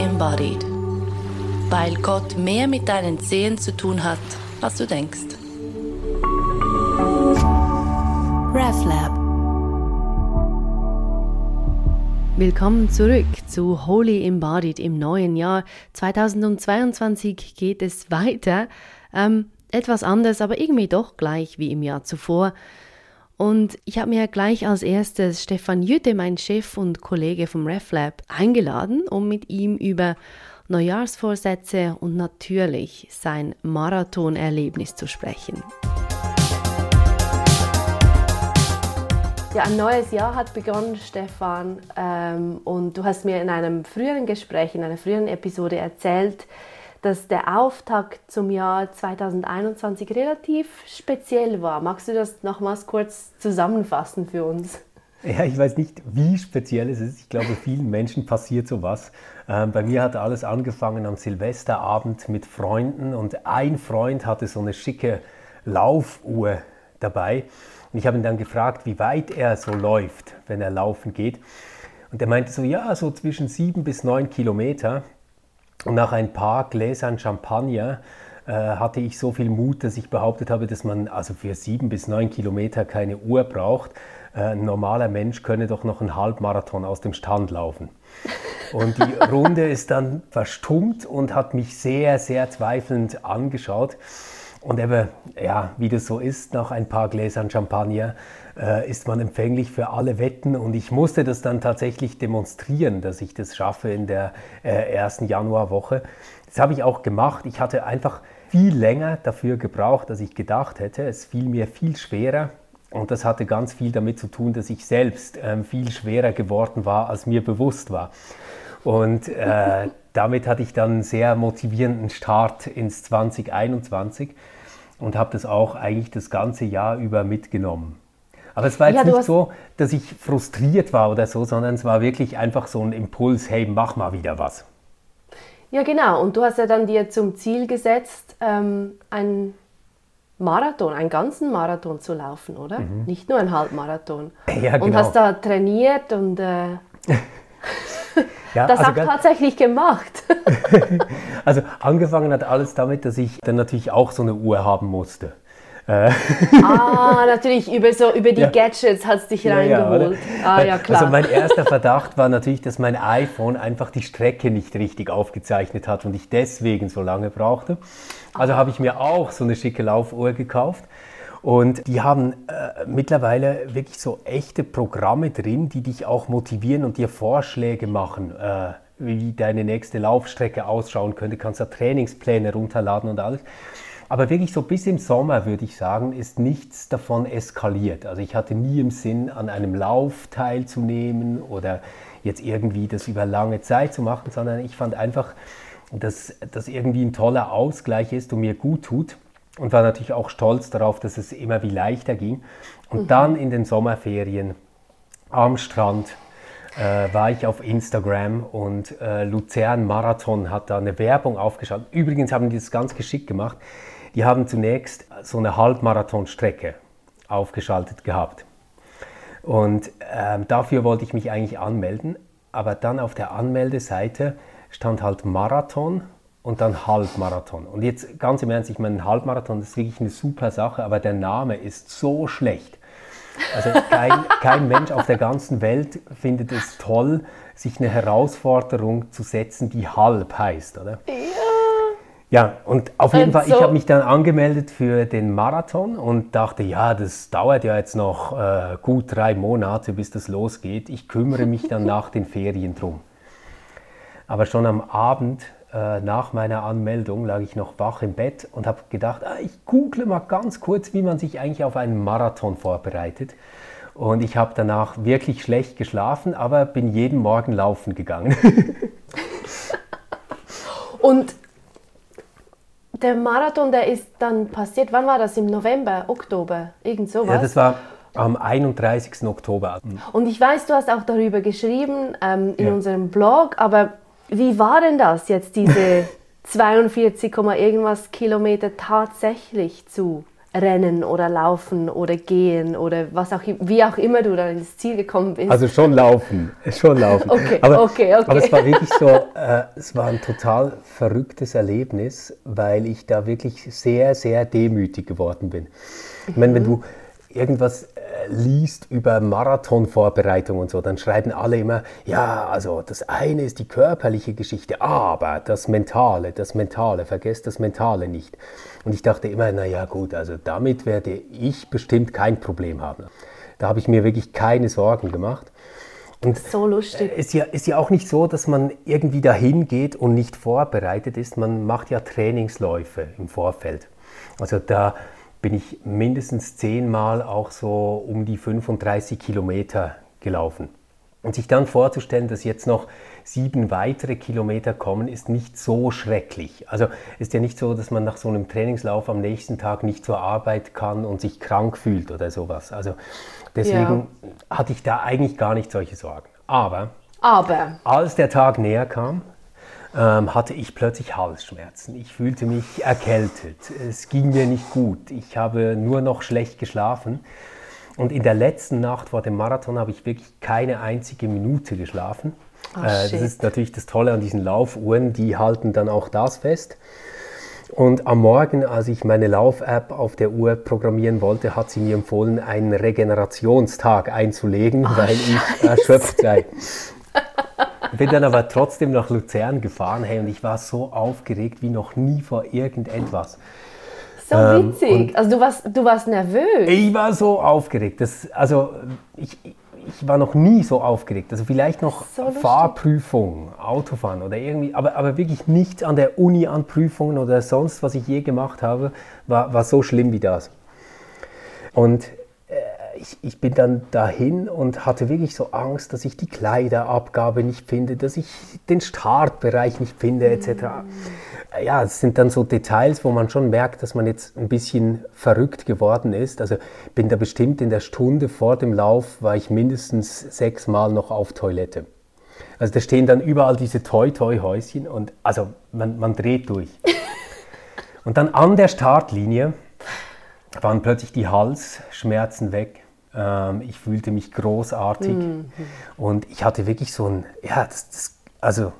Embodied. Weil Gott mehr mit deinen Zehen zu tun hat, als du denkst. RefLab. Willkommen zurück zu Holy Embodied im neuen Jahr. 2022 geht es weiter. Ähm, etwas anders, aber irgendwie doch gleich wie im Jahr zuvor. Und ich habe mir gleich als erstes Stefan Jütte, mein Chef und Kollege vom RefLab, eingeladen, um mit ihm über Neujahrsvorsätze und natürlich sein Marathonerlebnis zu sprechen. Ja, ein neues Jahr hat begonnen, Stefan. Ähm, und du hast mir in einem früheren Gespräch, in einer früheren Episode erzählt, dass der Auftakt zum Jahr 2021 relativ speziell war. Magst du das nochmals kurz zusammenfassen für uns? Ja, ich weiß nicht, wie speziell es ist. Ich glaube, vielen Menschen passiert sowas. Ähm, bei mir hat alles angefangen am Silvesterabend mit Freunden und ein Freund hatte so eine schicke Laufuhr dabei. Und ich habe ihn dann gefragt, wie weit er so läuft, wenn er laufen geht. Und er meinte so, ja, so zwischen sieben bis neun Kilometer. Und nach ein paar Gläsern Champagner äh, hatte ich so viel Mut, dass ich behauptet habe, dass man also für sieben bis neun Kilometer keine Uhr braucht. Äh, ein normaler Mensch könne doch noch einen Halbmarathon aus dem Stand laufen. Und die Runde ist dann verstummt und hat mich sehr, sehr zweifelnd angeschaut. Und eben, ja, wie das so ist, nach ein paar Gläsern Champagner ist man empfänglich für alle Wetten. Und ich musste das dann tatsächlich demonstrieren, dass ich das schaffe in der äh, ersten Januarwoche. Das habe ich auch gemacht. Ich hatte einfach viel länger dafür gebraucht, als ich gedacht hätte. Es fiel mir viel schwerer. Und das hatte ganz viel damit zu tun, dass ich selbst ähm, viel schwerer geworden war, als mir bewusst war. Und äh, damit hatte ich dann einen sehr motivierenden Start ins 2021 und habe das auch eigentlich das ganze Jahr über mitgenommen. Aber es war jetzt ja, nicht so, dass ich frustriert war oder so, sondern es war wirklich einfach so ein Impuls, hey, mach mal wieder was. Ja, genau. Und du hast ja dann dir zum Ziel gesetzt, ähm, einen Marathon, einen ganzen Marathon zu laufen, oder? Mhm. Nicht nur einen Halbmarathon. Ja, genau. Und hast da trainiert und äh, Ja, das also auch tatsächlich gemacht. also angefangen hat alles damit, dass ich dann natürlich auch so eine Uhr haben musste. Äh. ah, natürlich über, so, über die ja. Gadgets hat es dich ja, reingeholt. Ja, ah, ja, klar. Also mein erster Verdacht war natürlich, dass mein iPhone einfach die Strecke nicht richtig aufgezeichnet hat und ich deswegen so lange brauchte. Also habe ich mir auch so eine schicke Laufuhr gekauft und die haben äh, mittlerweile wirklich so echte Programme drin, die dich auch motivieren und dir Vorschläge machen, äh, wie deine nächste Laufstrecke ausschauen könnte. Du kannst da Trainingspläne runterladen und alles. Aber wirklich so bis im Sommer, würde ich sagen, ist nichts davon eskaliert. Also ich hatte nie im Sinn, an einem Lauf teilzunehmen oder jetzt irgendwie das über lange Zeit zu machen, sondern ich fand einfach, dass das irgendwie ein toller Ausgleich ist und mir gut tut und war natürlich auch stolz darauf, dass es immer wie leichter ging. Und mhm. dann in den Sommerferien am Strand äh, war ich auf Instagram und äh, Luzern Marathon hat da eine Werbung aufgeschaltet. Übrigens haben die das ganz geschickt gemacht. Die haben zunächst so eine Halbmarathonstrecke aufgeschaltet gehabt. Und äh, dafür wollte ich mich eigentlich anmelden, aber dann auf der Anmeldeseite stand halt Marathon und dann Halbmarathon. Und jetzt ganz im Ernst, ich meine, ein Halbmarathon ist wirklich eine super Sache, aber der Name ist so schlecht. Also kein, kein Mensch auf der ganzen Welt findet es toll, sich eine Herausforderung zu setzen, die halb heißt, oder? Ja. Ja, und auf jeden und Fall, so ich habe mich dann angemeldet für den Marathon und dachte, ja, das dauert ja jetzt noch äh, gut drei Monate, bis das losgeht. Ich kümmere mich dann nach den Ferien drum. Aber schon am Abend äh, nach meiner Anmeldung lag ich noch wach im Bett und habe gedacht, ah, ich google mal ganz kurz, wie man sich eigentlich auf einen Marathon vorbereitet. Und ich habe danach wirklich schlecht geschlafen, aber bin jeden Morgen laufen gegangen. und der Marathon, der ist dann passiert, wann war das? Im November, Oktober, irgend sowas? Ja, das war am 31. Oktober. Und ich weiß, du hast auch darüber geschrieben ähm, in ja. unserem Blog, aber wie war denn das jetzt, diese 42, irgendwas Kilometer tatsächlich zu rennen oder laufen oder gehen oder was auch wie auch immer du dann ins Ziel gekommen bist? Also schon laufen, schon laufen. okay, aber, okay, okay. aber es war wirklich so, äh, es war ein total verrücktes Erlebnis, weil ich da wirklich sehr, sehr demütig geworden bin. Ich meine, wenn du irgendwas liest über Marathonvorbereitung und so, dann schreiben alle immer, ja, also das eine ist die körperliche Geschichte, aber das Mentale, das Mentale, vergesst das Mentale nicht. Und ich dachte immer, naja gut, also damit werde ich bestimmt kein Problem haben. Da habe ich mir wirklich keine Sorgen gemacht. Und so lustig. Ist ja, ist ja auch nicht so, dass man irgendwie dahin geht und nicht vorbereitet ist. Man macht ja Trainingsläufe im Vorfeld. Also da bin ich mindestens zehnmal auch so um die 35 Kilometer gelaufen. Und sich dann vorzustellen, dass jetzt noch sieben weitere Kilometer kommen, ist nicht so schrecklich. Also ist ja nicht so, dass man nach so einem Trainingslauf am nächsten Tag nicht zur Arbeit kann und sich krank fühlt oder sowas. Also deswegen ja. hatte ich da eigentlich gar nicht solche Sorgen. Aber, Aber. als der Tag näher kam, hatte ich plötzlich Halsschmerzen. Ich fühlte mich erkältet. Es ging mir nicht gut. Ich habe nur noch schlecht geschlafen. Und in der letzten Nacht vor dem Marathon habe ich wirklich keine einzige Minute geschlafen. Oh, das ist natürlich das Tolle an diesen Laufuhren, die halten dann auch das fest. Und am Morgen, als ich meine Lauf-App auf der Uhr programmieren wollte, hat sie mir empfohlen, einen Regenerationstag einzulegen, oh, weil ich erschöpft sei. Bin dann aber trotzdem nach Luzern gefahren, hey, und ich war so aufgeregt wie noch nie vor irgendetwas. So ähm, witzig. Also du warst, du warst nervös. Ich war so aufgeregt. Das, also ich, ich war noch nie so aufgeregt. Also vielleicht noch so Fahrprüfung, Autofahren oder irgendwie, aber, aber wirklich nichts an der Uni an Prüfungen oder sonst, was ich je gemacht habe, war, war so schlimm wie das. Und ich, ich bin dann dahin und hatte wirklich so Angst, dass ich die Kleiderabgabe nicht finde, dass ich den Startbereich nicht finde, etc. Ja, es sind dann so Details, wo man schon merkt, dass man jetzt ein bisschen verrückt geworden ist. Also bin da bestimmt in der Stunde vor dem Lauf, war ich mindestens sechsmal noch auf Toilette. Also da stehen dann überall diese Toi-Toi-Häuschen und also man, man dreht durch. Und dann an der Startlinie waren plötzlich die Halsschmerzen weg. Ähm, ich fühlte mich großartig mhm. und ich hatte wirklich so ein, ja, das, das, also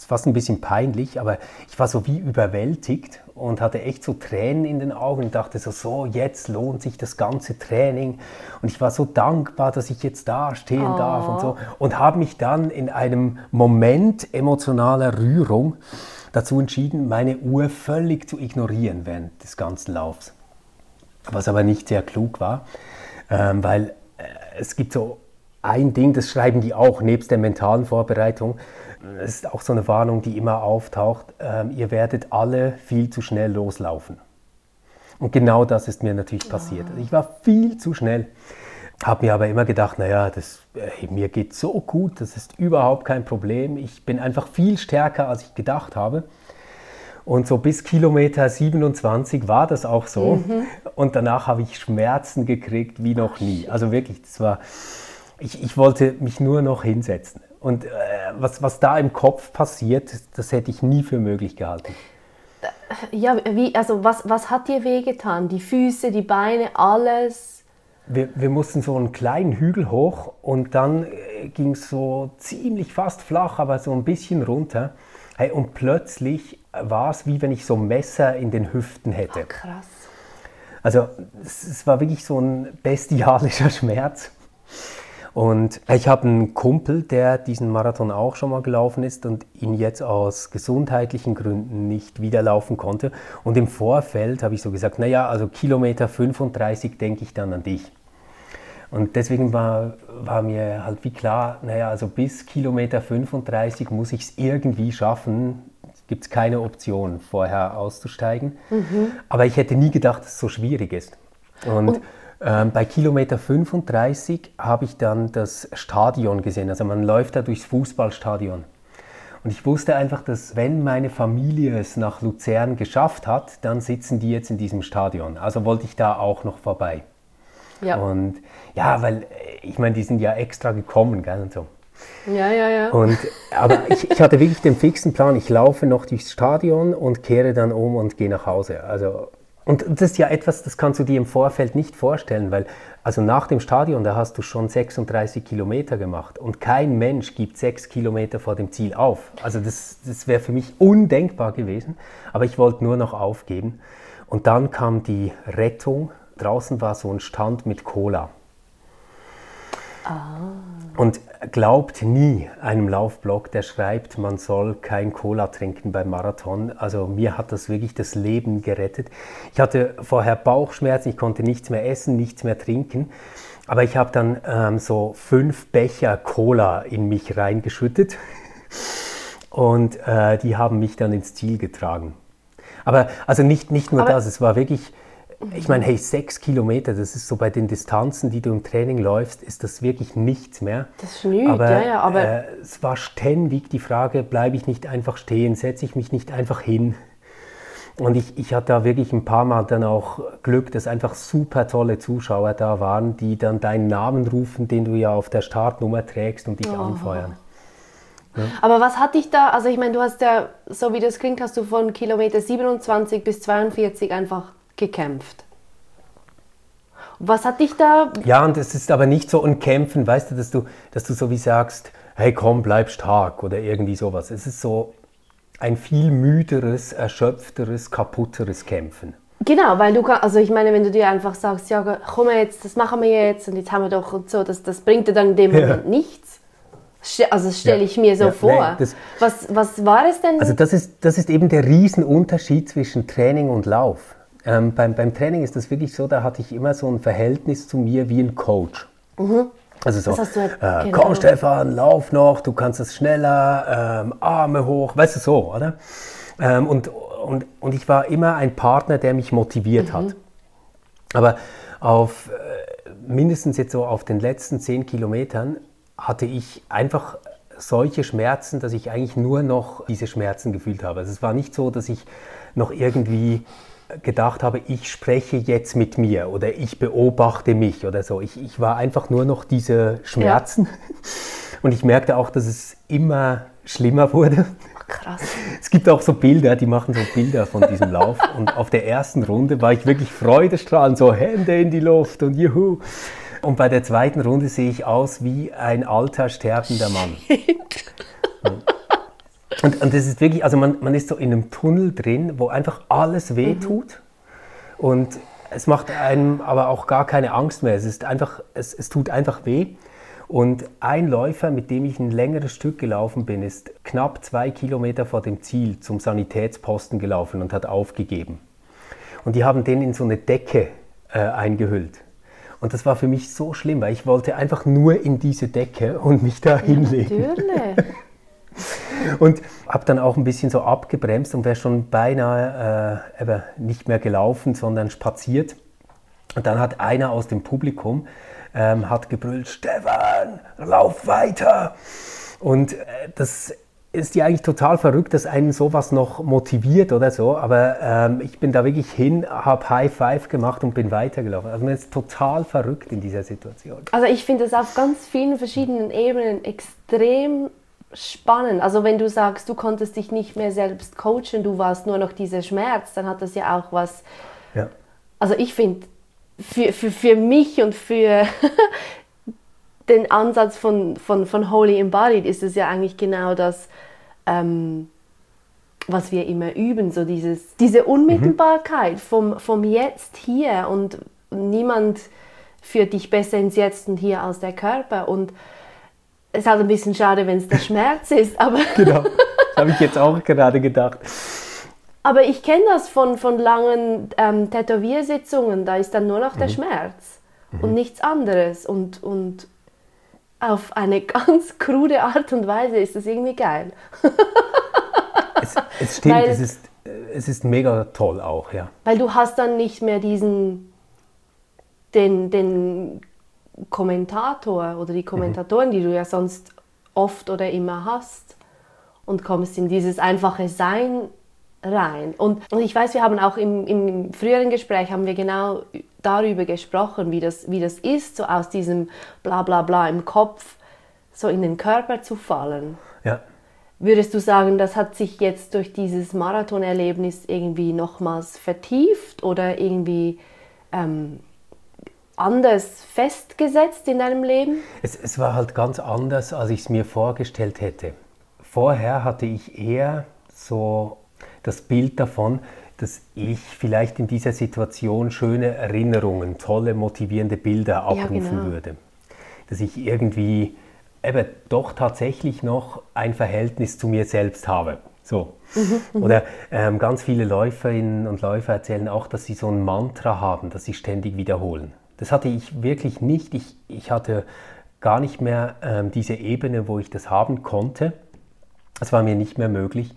es fast ein bisschen peinlich, aber ich war so wie überwältigt und hatte echt so Tränen in den Augen und dachte so, so, jetzt lohnt sich das ganze Training und ich war so dankbar, dass ich jetzt da stehen oh. darf und so und habe mich dann in einem Moment emotionaler Rührung dazu entschieden, meine Uhr völlig zu ignorieren während des ganzen Laufs. Was aber nicht sehr klug war, ähm, weil äh, es gibt so ein Ding, das schreiben die auch, nebst der mentalen Vorbereitung. Es ist auch so eine Warnung, die immer auftaucht. Ähm, ihr werdet alle viel zu schnell loslaufen. Und genau das ist mir natürlich passiert. Also ich war viel zu schnell, habe mir aber immer gedacht, naja, das, äh, mir geht so gut, das ist überhaupt kein Problem. Ich bin einfach viel stärker, als ich gedacht habe. Und so bis Kilometer 27 war das auch so. Mhm. Und danach habe ich Schmerzen gekriegt wie noch nie. Also wirklich, das war, ich, ich wollte mich nur noch hinsetzen. Und äh, was, was da im Kopf passiert, das hätte ich nie für möglich gehalten. Ja, wie, also was, was hat dir wehgetan? Die Füße, die Beine, alles? Wir, wir mussten so einen kleinen Hügel hoch und dann äh, ging es so ziemlich fast flach, aber so ein bisschen runter. Hey, und plötzlich war es, wie wenn ich so ein Messer in den Hüften hätte. Oh, krass. Also es, war wirklich so ein bestialischer Schmerz. Und ich habe einen Kumpel, der diesen Marathon auch schon mal gelaufen ist und ihn jetzt aus gesundheitlichen Gründen nicht wieder laufen konnte. Und im Vorfeld habe ich so gesagt, naja, also Kilometer 35 denke ich dann an dich. Und deswegen war, war mir halt wie klar, naja, also bis Kilometer 35 muss ich es irgendwie schaffen, gibt es keine Option, vorher auszusteigen. Mhm. Aber ich hätte nie gedacht, dass es so schwierig ist. Und, Und ähm, bei Kilometer 35 habe ich dann das Stadion gesehen. Also man läuft da durchs Fußballstadion. Und ich wusste einfach, dass wenn meine Familie es nach Luzern geschafft hat, dann sitzen die jetzt in diesem Stadion. Also wollte ich da auch noch vorbei. Ja. Und ja, weil ich meine, die sind ja extra gekommen, gell, und so. Ja, ja, ja. Und, aber ich, ich, hatte wirklich den fixen Plan, ich laufe noch durchs Stadion und kehre dann um und gehe nach Hause. Also, Und das ist ja etwas, das kannst du dir im Vorfeld nicht vorstellen, weil also nach dem Stadion, da hast du schon 36 Kilometer gemacht und kein Mensch gibt sechs Kilometer vor dem Ziel auf. Also das, das wäre für mich undenkbar gewesen, aber ich wollte nur noch aufgeben. Und dann kam die Rettung. Draußen war so ein Stand mit Cola. Ah. Und glaubt nie einem Laufblog, der schreibt, man soll kein Cola trinken beim Marathon. Also mir hat das wirklich das Leben gerettet. Ich hatte vorher Bauchschmerzen, ich konnte nichts mehr essen, nichts mehr trinken. Aber ich habe dann ähm, so fünf Becher Cola in mich reingeschüttet und äh, die haben mich dann ins Ziel getragen. Aber also nicht, nicht nur Aber das, es war wirklich ich meine, hey, sechs Kilometer, das ist so bei den Distanzen, die du im Training läufst, ist das wirklich nichts mehr. Das ist nichts, aber, ja, ja, aber äh, es war ständig die Frage, bleibe ich nicht einfach stehen, setze ich mich nicht einfach hin. Und ich, ich hatte da wirklich ein paar Mal dann auch Glück, dass einfach super tolle Zuschauer da waren, die dann deinen Namen rufen, den du ja auf der Startnummer trägst und dich oh. anfeuern. Ja. Aber was hat dich da, also ich meine, du hast ja, so wie das klingt, hast du von Kilometer 27 bis 42 einfach gekämpft. Was hat dich da. Ja, und es ist aber nicht so ein Kämpfen, weißt du, dass du, dass du so wie sagst, hey komm, bleib stark oder irgendwie sowas. Es ist so ein viel müderes, erschöpfteres, kaputteres Kämpfen. Genau, weil du also ich meine, wenn du dir einfach sagst, ja, komm jetzt, das machen wir jetzt und jetzt haben wir doch und so, das, das bringt dir dann in dem Moment ja. nichts. Also das stelle ja. ich mir so ja, vor. Nein, was, was war es denn? Also das ist, das ist eben der Riesenunterschied zwischen Training und Lauf. Ähm, beim, beim Training ist das wirklich so, da hatte ich immer so ein Verhältnis zu mir wie ein Coach. Mhm. Also so, halt, äh, genau. komm Stefan, lauf noch, du kannst es schneller, ähm, Arme hoch, weißt du so, oder? Ähm, und, und, und ich war immer ein Partner, der mich motiviert mhm. hat. Aber auf äh, mindestens jetzt so auf den letzten zehn Kilometern hatte ich einfach solche Schmerzen, dass ich eigentlich nur noch diese Schmerzen gefühlt habe. Also es war nicht so, dass ich noch irgendwie gedacht habe, ich spreche jetzt mit mir oder ich beobachte mich oder so. Ich, ich war einfach nur noch diese Schmerzen ja. und ich merkte auch, dass es immer schlimmer wurde. Krass. Es gibt auch so Bilder, die machen so Bilder von diesem Lauf und auf der ersten Runde war ich wirklich freudestrahlend, so Hände in die Luft und juhu. Und bei der zweiten Runde sehe ich aus wie ein alter, sterbender Mann. Und, und das ist wirklich, also man, man ist so in einem Tunnel drin, wo einfach alles wehtut. Mhm. Und es macht einem aber auch gar keine Angst mehr. Es ist einfach, es, es tut einfach weh. Und ein Läufer, mit dem ich ein längeres Stück gelaufen bin, ist knapp zwei Kilometer vor dem Ziel zum Sanitätsposten gelaufen und hat aufgegeben. Und die haben den in so eine Decke äh, eingehüllt. Und das war für mich so schlimm, weil ich wollte einfach nur in diese Decke und mich da hinlegen. natürlich. und habe dann auch ein bisschen so abgebremst und wäre schon beinahe äh, eben nicht mehr gelaufen, sondern spaziert. Und dann hat einer aus dem Publikum ähm, hat gebrüllt, Stefan, lauf weiter. Und äh, das ist ja eigentlich total verrückt, dass einen sowas noch motiviert oder so, aber ähm, ich bin da wirklich hin, habe High Five gemacht und bin weitergelaufen. Also man ist total verrückt in dieser Situation. Also ich finde es auf ganz vielen verschiedenen Ebenen extrem spannend. Also wenn du sagst, du konntest dich nicht mehr selbst coachen, du warst nur noch dieser Schmerz, dann hat das ja auch was. Ja. Also ich finde, für, für, für mich und für den Ansatz von, von, von Holy Embodied ist es ja eigentlich genau das, ähm, was wir immer üben, so dieses, diese Unmittelbarkeit mhm. vom, vom Jetzt hier und niemand führt dich besser ins Jetzt und hier als der Körper und ist halt ein bisschen schade, wenn es der Schmerz ist, aber... genau, das habe ich jetzt auch gerade gedacht. Aber ich kenne das von, von langen ähm, Tätowiersitzungen, da ist dann nur noch der mhm. Schmerz mhm. und nichts anderes. Und, und auf eine ganz krude Art und Weise ist das irgendwie geil. es, es stimmt, weil, es, ist, es ist mega toll auch, ja. Weil du hast dann nicht mehr diesen, den, den Kommentator oder die Kommentatoren, mhm. die du ja sonst oft oder immer hast und kommst in dieses einfache Sein rein. Und, und ich weiß, wir haben auch im, im früheren Gespräch haben wir genau darüber gesprochen, wie das, wie das ist, so aus diesem Bla bla bla im Kopf so in den Körper zu fallen. Ja. Würdest du sagen, das hat sich jetzt durch dieses Marathonerlebnis irgendwie nochmals vertieft oder irgendwie ähm, anders festgesetzt in deinem Leben? Es, es war halt ganz anders, als ich es mir vorgestellt hätte. Vorher hatte ich eher so das Bild davon, dass ich vielleicht in dieser Situation schöne Erinnerungen, tolle, motivierende Bilder abrufen ja, genau. würde. Dass ich irgendwie eben doch tatsächlich noch ein Verhältnis zu mir selbst habe. So. Mhm. Oder ähm, ganz viele Läuferinnen und Läufer erzählen auch, dass sie so ein Mantra haben, das sie ständig wiederholen. Das hatte ich wirklich nicht. Ich, ich hatte gar nicht mehr ähm, diese Ebene, wo ich das haben konnte. Das war mir nicht mehr möglich,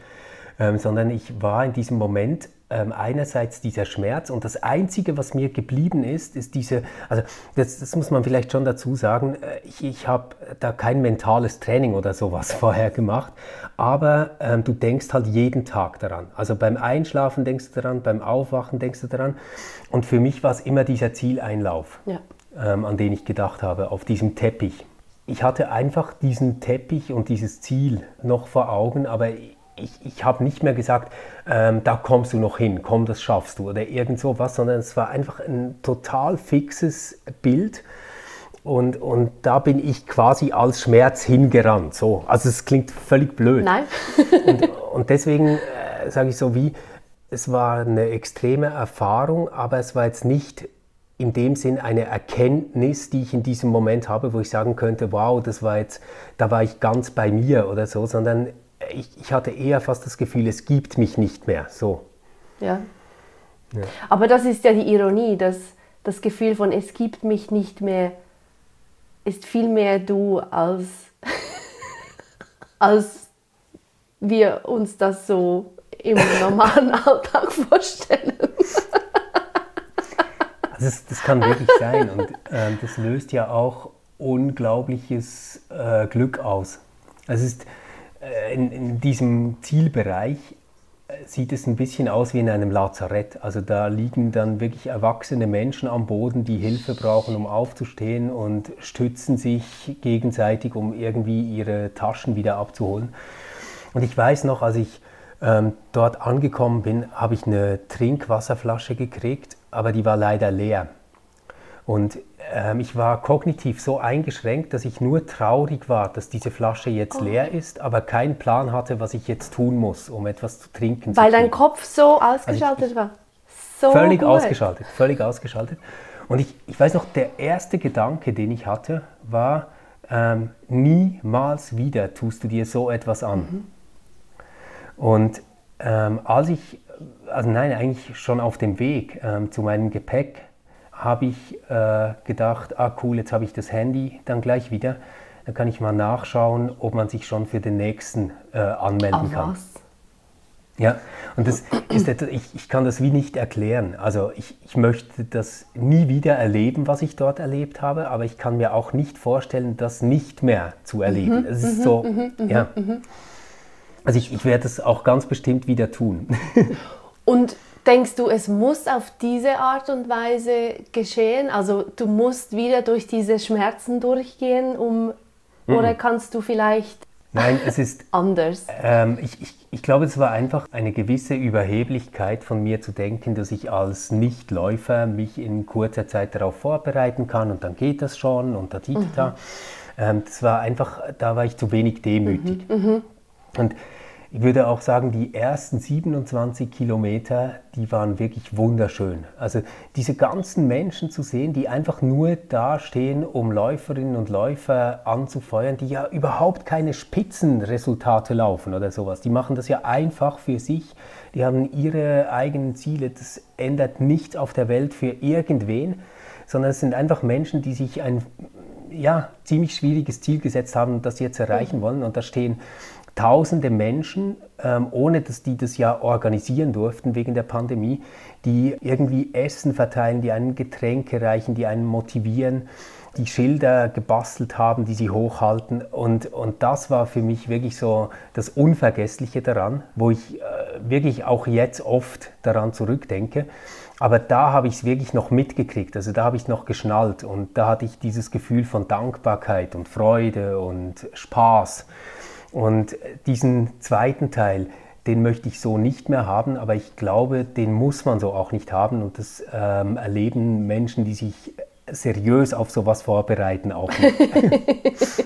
ähm, sondern ich war in diesem Moment einerseits dieser Schmerz und das Einzige, was mir geblieben ist, ist diese, also das, das muss man vielleicht schon dazu sagen, äh, ich, ich habe da kein mentales Training oder sowas vorher gemacht, aber ähm, du denkst halt jeden Tag daran. Also beim Einschlafen denkst du daran, beim Aufwachen denkst du daran und für mich war es immer dieser Zieleinlauf, ja. ähm, an den ich gedacht habe, auf diesem Teppich. Ich hatte einfach diesen Teppich und dieses Ziel noch vor Augen, aber ich, ich habe nicht mehr gesagt, ähm, da kommst du noch hin, komm, das schaffst du oder irgend sowas, sondern es war einfach ein total fixes Bild. Und, und da bin ich quasi als Schmerz hingerannt. So. Also es klingt völlig blöd. Nein. und, und deswegen äh, sage ich so wie, es war eine extreme Erfahrung, aber es war jetzt nicht in dem Sinn eine Erkenntnis, die ich in diesem Moment habe, wo ich sagen könnte, wow, das war jetzt, da war ich ganz bei mir oder so, sondern ich, ich hatte eher fast das Gefühl, es gibt mich nicht mehr. So. Ja. ja. Aber das ist ja die Ironie, dass das Gefühl von es gibt mich nicht mehr ist viel mehr du als, als wir uns das so im normalen Alltag vorstellen. Also das, das kann wirklich sein und äh, das löst ja auch unglaubliches äh, Glück aus. Es ist, in, in diesem Zielbereich äh, sieht es ein bisschen aus wie in einem Lazarett. Also da liegen dann wirklich erwachsene Menschen am Boden, die Hilfe brauchen, um aufzustehen und stützen sich gegenseitig, um irgendwie ihre Taschen wieder abzuholen. Und ich weiß noch, als ich ähm, dort angekommen bin, habe ich eine Trinkwasserflasche gekriegt, aber die war leider leer. Und ähm, ich war kognitiv so eingeschränkt, dass ich nur traurig war, dass diese Flasche jetzt oh. leer ist, aber keinen Plan hatte, was ich jetzt tun muss, um etwas zu trinken. Weil zu dein Kopf so ausgeschaltet also ich, war. So völlig gut. ausgeschaltet, völlig ausgeschaltet. Und ich, ich weiß noch, der erste Gedanke, den ich hatte, war, ähm, niemals wieder tust du dir so etwas an. Mhm. Und ähm, als ich, also nein, eigentlich schon auf dem Weg ähm, zu meinem Gepäck, habe ich äh, gedacht, ah cool, jetzt habe ich das Handy dann gleich wieder. Dann kann ich mal nachschauen, ob man sich schon für den nächsten äh, anmelden Ach, kann. Was? Ja, und das ist etwas, ich, ich kann das wie nicht erklären. Also ich, ich möchte das nie wieder erleben, was ich dort erlebt habe, aber ich kann mir auch nicht vorstellen, das nicht mehr zu erleben. Mhm, es ist mhm, so, mhm, mhm ja. Mhm. Also ich, ich werde es auch ganz bestimmt wieder tun. Und Denkst du, es muss auf diese Art und Weise geschehen? Also du musst wieder durch diese Schmerzen durchgehen, um mhm. oder kannst du vielleicht Nein, es ist anders. Ähm, ich, ich, ich glaube, es war einfach eine gewisse Überheblichkeit von mir zu denken, dass ich als Nichtläufer mich in kurzer Zeit darauf vorbereiten kann und dann geht das schon und da, da, da. Mhm. Ähm, das war einfach, da war ich zu wenig demütig. Mhm, mhm. und ich würde auch sagen, die ersten 27 Kilometer, die waren wirklich wunderschön. Also diese ganzen Menschen zu sehen, die einfach nur da stehen, um Läuferinnen und Läufer anzufeuern, die ja überhaupt keine Spitzenresultate laufen oder sowas. Die machen das ja einfach für sich. Die haben ihre eigenen Ziele. Das ändert nichts auf der Welt für irgendwen, sondern es sind einfach Menschen, die sich ein ja, ziemlich schwieriges Ziel gesetzt haben das jetzt erreichen wollen. Und da stehen tausende Menschen, ähm, ohne dass die das ja organisieren durften wegen der Pandemie, die irgendwie Essen verteilen, die einen Getränke reichen, die einen motivieren, die Schilder gebastelt haben, die sie hochhalten. Und, und das war für mich wirklich so das Unvergessliche daran, wo ich äh, wirklich auch jetzt oft daran zurückdenke. Aber da habe ich es wirklich noch mitgekriegt, also da habe ich es noch geschnallt und da hatte ich dieses Gefühl von Dankbarkeit und Freude und Spaß Und diesen zweiten Teil, den möchte ich so nicht mehr haben, aber ich glaube, den muss man so auch nicht haben. Und das ähm, erleben Menschen, die sich seriös auf sowas vorbereiten, auch nicht.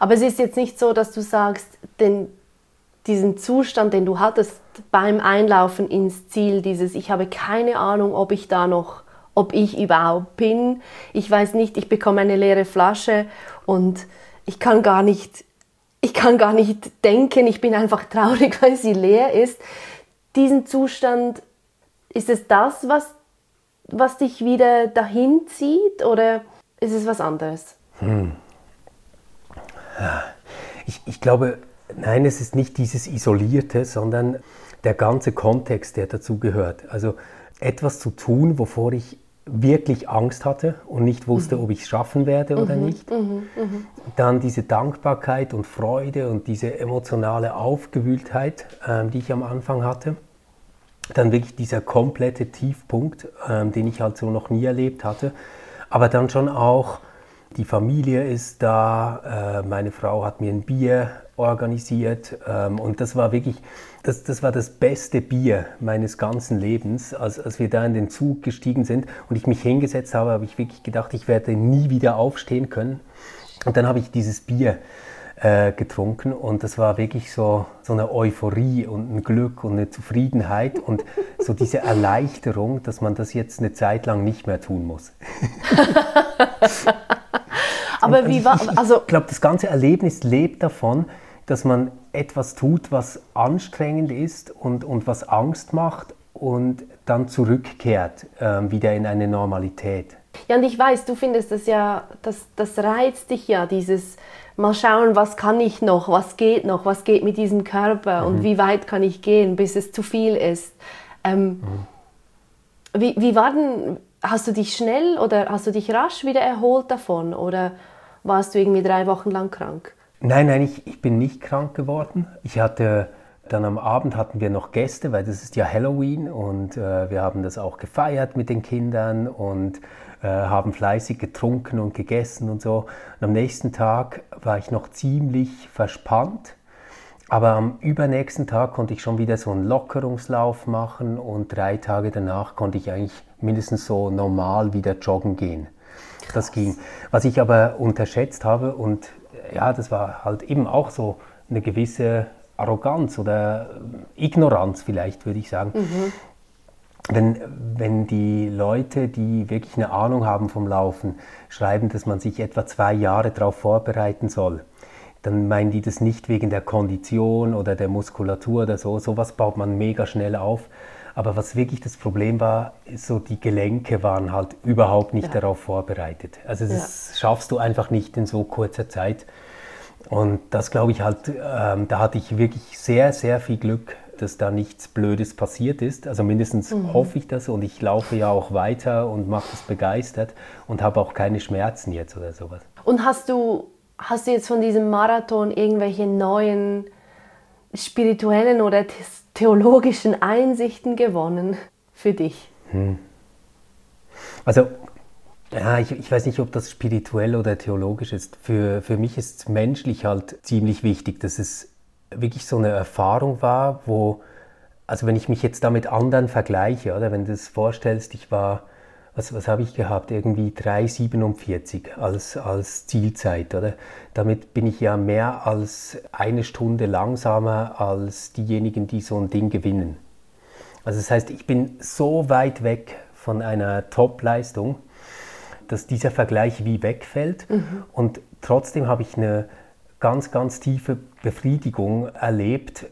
aber es ist jetzt nicht so, dass du sagst, den, diesen Zustand, den du hattest beim Einlaufen ins Ziel, dieses Ich habe keine Ahnung, ob ich da noch, ob ich überhaupt bin. Ich weiß nicht, ich bekomme eine leere Flasche und ich kann gar nicht ich kann gar nicht denken, ich bin einfach traurig, weil sie leer ist. Diesen Zustand, ist es das, was, was dich wieder dahin zieht oder ist es was anderes? Hm. Ich, ich glaube, nein, es ist nicht dieses Isolierte, sondern der ganze Kontext, der dazu gehört. Also etwas zu tun, wovor ich wirklich Angst hatte und nicht wusste, ob ich es schaffen werde oder mhm. nicht. Mhm. mhm. Dann diese Dankbarkeit und Freude und diese emotionale Aufgewühltheit, ähm, die ich am Anfang hatte. Dann wirklich dieser komplette Tiefpunkt, ähm, den ich halt so noch nie erlebt hatte. Aber dann schon auch, die Familie ist da, äh, meine Frau hat mir ein Bier organisiert ähm, und das war wirklich das, das war das beste Bier meines ganzen Lebens, als, als wir da in den Zug gestiegen sind und ich mich hingesetzt habe, habe ich wirklich gedacht, ich werde nie wieder aufstehen können. Und dann habe ich dieses Bier äh, getrunken und das war wirklich so, so eine Euphorie und ein Glück und eine Zufriedenheit und so diese Erleichterung, dass man das jetzt eine Zeit lang nicht mehr tun muss. Aber wie war, also ich glaube, das ganze Erlebnis lebt davon, dass man etwas tut, was anstrengend ist und, und was Angst macht und dann zurückkehrt äh, wieder in eine Normalität. Ja, und ich weiß, du findest das ja, das, das reizt dich ja, dieses mal schauen, was kann ich noch, was geht noch, was geht mit diesem Körper mhm. und wie weit kann ich gehen, bis es zu viel ist. Ähm, mhm. wie, wie war denn, hast du dich schnell oder hast du dich rasch wieder erholt davon oder warst du irgendwie drei Wochen lang krank? Nein, nein, ich, ich bin nicht krank geworden. Ich hatte dann am Abend hatten wir noch Gäste, weil das ist ja Halloween und äh, wir haben das auch gefeiert mit den Kindern und äh, haben fleißig getrunken und gegessen und so. Und am nächsten Tag war ich noch ziemlich verspannt, aber am übernächsten Tag konnte ich schon wieder so einen Lockerungslauf machen und drei Tage danach konnte ich eigentlich mindestens so normal wieder joggen gehen. Krass. Das ging. Was ich aber unterschätzt habe und ja, das war halt eben auch so eine gewisse Arroganz oder Ignoranz vielleicht, würde ich sagen. Mhm. Wenn, wenn die Leute, die wirklich eine Ahnung haben vom Laufen, schreiben, dass man sich etwa zwei Jahre darauf vorbereiten soll, dann meinen die das nicht wegen der Kondition oder der Muskulatur oder so. Sowas baut man mega schnell auf. Aber was wirklich das Problem war, so die Gelenke waren halt überhaupt nicht ja. darauf vorbereitet. Also das ja. schaffst du einfach nicht in so kurzer Zeit. Und das glaube ich halt, ähm, da hatte ich wirklich sehr, sehr viel Glück, dass da nichts Blödes passiert ist. Also mindestens mhm. hoffe ich das und ich laufe ja auch weiter und mache das begeistert und habe auch keine Schmerzen jetzt oder sowas. Und hast du, hast du jetzt von diesem Marathon irgendwelche neuen spirituellen oder theologischen Einsichten gewonnen für dich? Hm. Also ja, ich, ich, weiß nicht, ob das spirituell oder theologisch ist. Für, für mich ist es menschlich halt ziemlich wichtig, dass es wirklich so eine Erfahrung war, wo, also wenn ich mich jetzt da mit anderen vergleiche, oder wenn du das vorstellst, ich war, was, was habe ich gehabt, irgendwie 3,47 als, als Zielzeit, oder? Damit bin ich ja mehr als eine Stunde langsamer als diejenigen, die so ein Ding gewinnen. Also das heißt, ich bin so weit weg von einer Top-Leistung, dass dieser Vergleich wie wegfällt. Mhm. Und trotzdem habe ich eine ganz, ganz tiefe Befriedigung erlebt,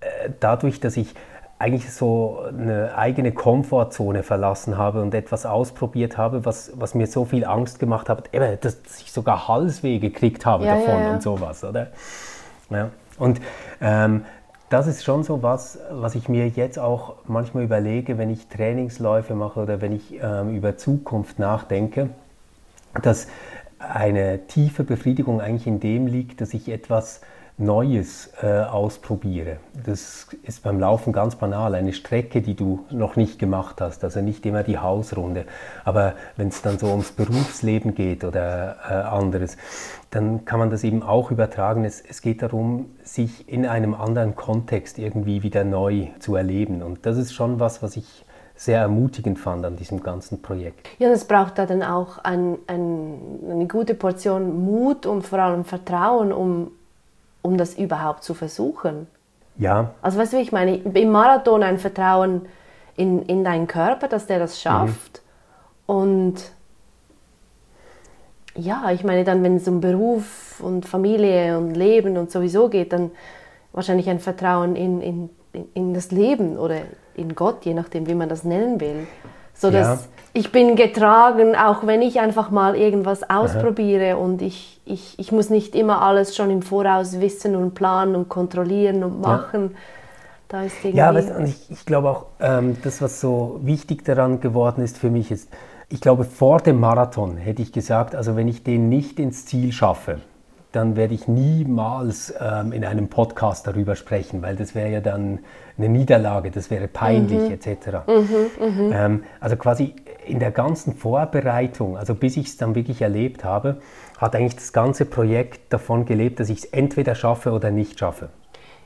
äh, dadurch, dass ich eigentlich so eine eigene Komfortzone verlassen habe und etwas ausprobiert habe, was, was mir so viel Angst gemacht hat, eben, dass ich sogar Halsweh gekriegt habe ja, davon ja, ja. und sowas, oder? Ja. Und ähm, das ist schon so was, was ich mir jetzt auch manchmal überlege, wenn ich Trainingsläufe mache oder wenn ich ähm, über Zukunft nachdenke, dass eine tiefe Befriedigung eigentlich in dem liegt, dass ich etwas Neues äh, ausprobiere. Das ist beim Laufen ganz banal, eine Strecke, die du noch nicht gemacht hast, also nicht immer die Hausrunde. Aber wenn es dann so ums Berufsleben geht oder äh, anderes, dann kann man das eben auch übertragen. Es, es geht darum, sich in einem anderen Kontext irgendwie wieder neu zu erleben. Und das ist schon was, was ich sehr ermutigend fand an diesem ganzen Projekt. Ja, es braucht da dann auch ein, ein, eine gute Portion Mut und vor allem Vertrauen, um, um das überhaupt zu versuchen. Ja. Also weißt du, wie ich meine? Im Marathon ein Vertrauen in, in deinen Körper, dass der das schafft. Mhm. Und ja, ich meine dann, wenn es um Beruf und Familie und Leben und sowieso geht, dann wahrscheinlich ein Vertrauen in, in, in das Leben oder in Gott, je nachdem, wie man das nennen will. So dass ja. ich bin getragen, auch wenn ich einfach mal irgendwas ausprobiere Aha. und ich, ich, ich muss nicht immer alles schon im Voraus wissen und planen und kontrollieren und machen. Ja. Da ist irgendwie ja, weißt, und ich, ich glaube auch, ähm, das, was so wichtig daran geworden ist für mich, ist, ich glaube, vor dem Marathon hätte ich gesagt, also wenn ich den nicht ins Ziel schaffe, dann werde ich niemals ähm, in einem Podcast darüber sprechen, weil das wäre ja dann eine Niederlage, das wäre peinlich mhm. etc. Mhm, mh. ähm, also quasi in der ganzen Vorbereitung, also bis ich es dann wirklich erlebt habe, hat eigentlich das ganze Projekt davon gelebt, dass ich es entweder schaffe oder nicht schaffe.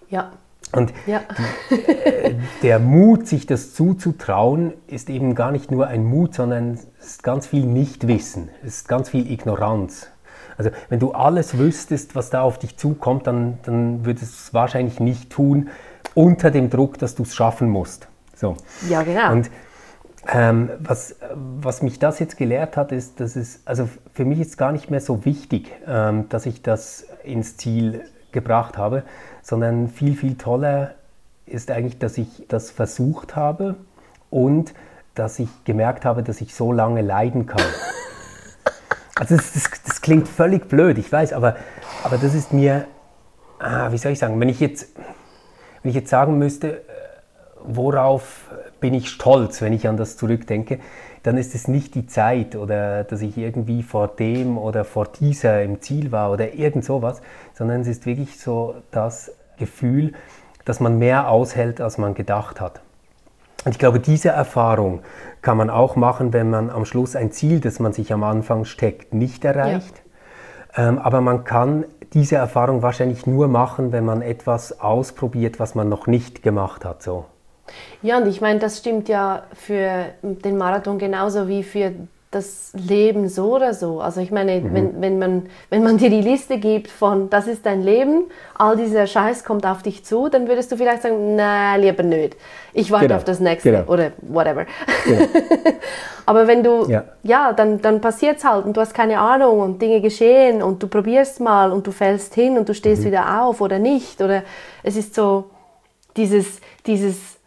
Ja. Und ja. Äh, der Mut, sich das zuzutrauen, ist eben gar nicht nur ein Mut, sondern es ist ganz viel Nichtwissen, es ist ganz viel Ignoranz. Also wenn du alles wüsstest, was da auf dich zukommt, dann, dann würdest du es wahrscheinlich nicht tun, unter dem Druck, dass du es schaffen musst. So. Ja, genau. Und ähm, was, was mich das jetzt gelehrt hat, ist, dass es, also für mich ist es gar nicht mehr so wichtig, ähm, dass ich das ins Ziel gebracht habe, sondern viel, viel toller ist eigentlich, dass ich das versucht habe und dass ich gemerkt habe, dass ich so lange leiden kann. Also das, das, das, klingt völlig blöd, ich weiß, aber, aber das ist mir, ah, wie soll ich sagen, wenn ich jetzt, wenn ich jetzt sagen müsste, äh, worauf bin ich stolz, wenn ich an das zurückdenke, dann ist es nicht die Zeit oder dass ich irgendwie vor dem oder vor dieser im Ziel war oder irgend sowas, sondern es ist wirklich so das Gefühl, dass man mehr aushält, als man gedacht hat. Und ich glaube, diese Erfahrung kann man auch machen, wenn man am Schluss ein Ziel, das man sich am Anfang steckt, nicht erreicht. Ja. Ähm, aber man kann diese Erfahrung wahrscheinlich nur machen, wenn man etwas ausprobiert, was man noch nicht gemacht hat. So. Ja, und ich meine, das stimmt ja für den Marathon genauso wie für das Leben so oder so. Also ich meine, mhm. wenn, wenn, man, wenn man dir die Liste gibt von, das ist dein Leben, all dieser Scheiß kommt auf dich zu, dann würdest du vielleicht sagen, na, lieber nicht. Ich warte genau. auf das nächste genau. oder whatever. Genau. Aber wenn du, ja, ja dann, dann passiert es halt und du hast keine Ahnung und Dinge geschehen und du probierst mal und du fällst hin und du stehst mhm. wieder auf oder nicht. Oder es ist so dieses, dieses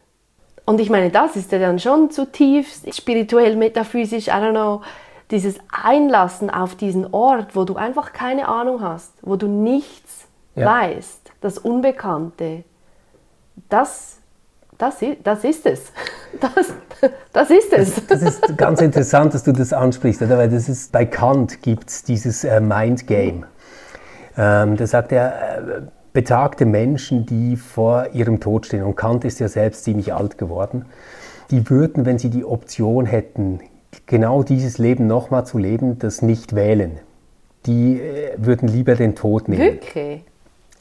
und ich meine, das ist ja dann schon zutiefst spirituell, metaphysisch, I don't know, dieses Einlassen auf diesen Ort, wo du einfach keine Ahnung hast, wo du nichts ja. weißt, das Unbekannte, das, das, das ist es. Das, das ist es. Das, das, ist ganz interessant, dass du das ansprichst, oder? weil das ist, bei Kant gibt es dieses äh, Mind Game. Ähm, da sagt er, äh, betagte Menschen, die vor ihrem Tod stehen, und Kant ist ja selbst ziemlich alt geworden, die würden, wenn sie die Option hätten, genau dieses Leben nochmal zu leben, das nicht wählen. Die äh, würden lieber den Tod nehmen. Wirklich?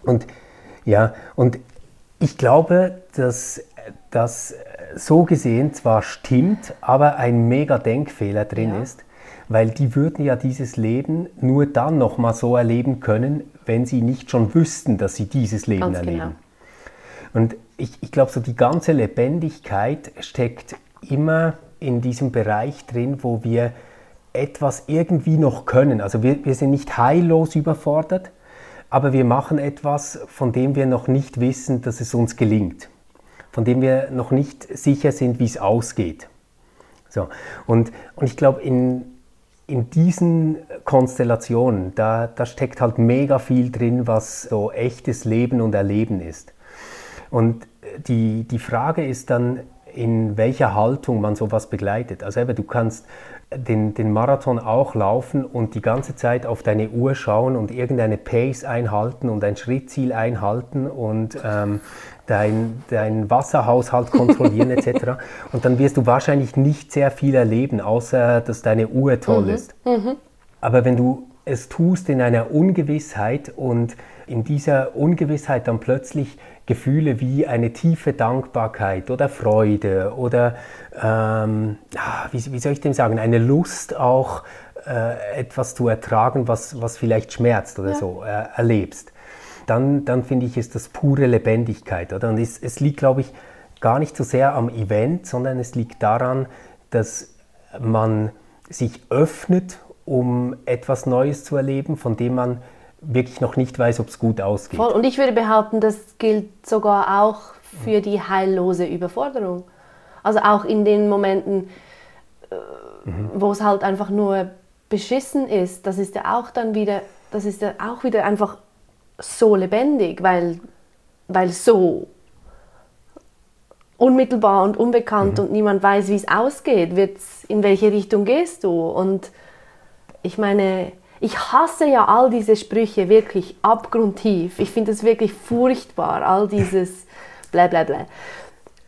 Und ja, und ich glaube, dass das so gesehen zwar stimmt, aber ein mega Denkfehler drin ja. ist, weil die würden ja dieses Leben nur dann nochmal so erleben können, wenn sie nicht schon wüssten, dass sie dieses Leben Ganz erleben. Genau. Und ich, ich glaube, so die ganze Lebendigkeit steckt immer in diesem Bereich drin, wo wir etwas irgendwie noch können. Also wir, wir sind nicht heillos überfordert, aber wir machen etwas, von dem wir noch nicht wissen, dass es uns gelingt, von dem wir noch nicht sicher sind, wie es ausgeht. So. Und, und ich glaube, in, in diesen Konstellationen, da, da steckt halt mega viel drin, was so echtes Leben und Erleben ist. Und die, die Frage ist dann, in welcher Haltung man sowas begleitet. Also eben, du kannst den, den Marathon auch laufen und die ganze Zeit auf deine Uhr schauen und irgendeine Pace einhalten und ein Schrittziel einhalten und ähm, dein, dein Wasserhaushalt kontrollieren etc. Und dann wirst du wahrscheinlich nicht sehr viel erleben, außer dass deine Uhr toll Mhm. ist. Aber wenn du es tust in einer Ungewissheit und in dieser Ungewissheit dann plötzlich Gefühle wie eine tiefe Dankbarkeit oder Freude oder, ähm, wie, wie soll ich dem sagen, eine Lust auch äh, etwas zu ertragen, was, was vielleicht schmerzt oder so, äh, erlebst, dann, dann finde ich, ist das pure Lebendigkeit. Oder? Und es, es liegt, glaube ich, gar nicht so sehr am Event, sondern es liegt daran, dass man sich öffnet, um etwas Neues zu erleben, von dem man wirklich noch nicht weiß, ob es gut ausgeht. Voll. Und ich würde behaupten, das gilt sogar auch für die heillose Überforderung. Also auch in den Momenten, äh, wo es halt einfach nur beschissen ist, das ist ja auch dann wieder, das ist ja auch wieder einfach so lebendig, weil, weil so unmittelbar und unbekannt und niemand weiß, wie es ausgeht, wird's, in welche Richtung gehst du und ich meine, ich hasse ja all diese Sprüche wirklich abgrundtief. Ich finde es wirklich furchtbar, all dieses bla bla bla.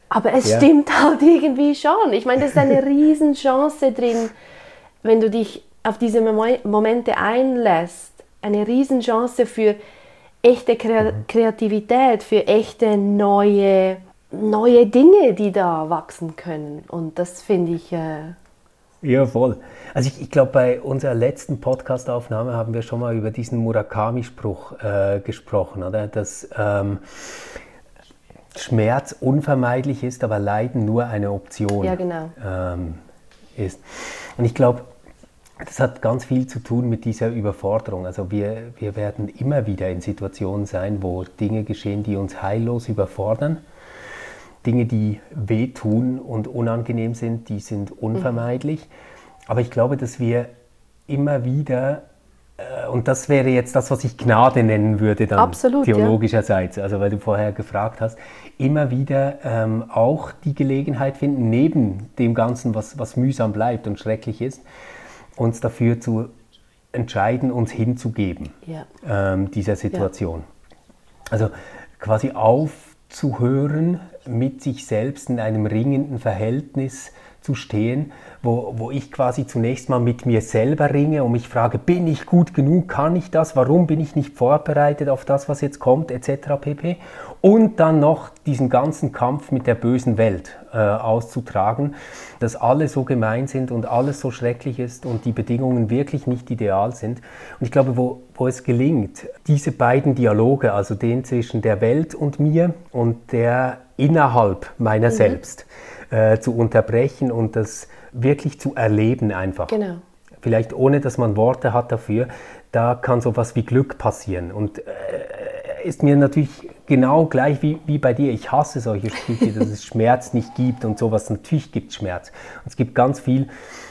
Aber es Ja. stimmt halt irgendwie schon. Ich meine, das ist eine Riesenchance drin, wenn du dich auf diese Momente einlässt. Eine Riesenchance für echte Krea Kreativität, für echte neue, neue Dinge, die da wachsen können. Und das finde ich... Äh, Ja, voll. Also ich, ich glaube, bei unserer letzten Podcast-Aufnahme haben wir schon mal über diesen Murakami-Spruch äh, gesprochen, oder? Dass ähm, Schmerz unvermeidlich ist, aber Leiden nur eine Option Ja, genau. ähm, ist. Und ich glaube, das hat ganz viel zu tun mit dieser Überforderung. Also wir, wir werden immer wieder in Situationen sein, wo Dinge geschehen, die uns heillos überfordern. Dinge, die wehtun und unangenehm sind, die sind unvermeidlich. Aber ich glaube, dass wir immer wieder, äh, und das wäre jetzt das, was ich Gnade nennen würde, dann Absolut, ja. theologischerseits, also weil du vorher gefragt hast, immer wieder ähm, auch die Gelegenheit finden, neben dem Ganzen, was, was mühsam bleibt und schrecklich ist, uns dafür zu entscheiden, uns hinzugeben ja. ähm, dieser Situation. Also quasi aufzuhören, mit sich selbst in einem ringenden Verhältnis zu stehen, wo, wo ich quasi zunächst mal mit mir selber ringe und mich frage, bin ich gut genug, kann ich das, warum bin ich nicht vorbereitet auf das, was jetzt kommt, etc. pp. Und dann noch diesen ganzen Kampf mit der bösen Welt äh, auszutragen, dass alle so gemein sind und alles so schrecklich ist und die Bedingungen wirklich nicht ideal sind. Und ich glaube, wo, wo es gelingt, diese beiden Dialoge, also den zwischen der Welt und mir und der innerhalb meiner selbst, äh, zu unterbrechen und das wirklich zu erleben einfach. Genau. Vielleicht ohne, dass man Worte hat dafür, da kann sowas wie Glück passieren. Und äh, ist mir natürlich genau gleich wie, wie bei dir. Ich hasse solche Sprüche, dass es Schmerz nicht gibt und sowas. Natürlich gibt es Schmerz. Und es gibt ganz viel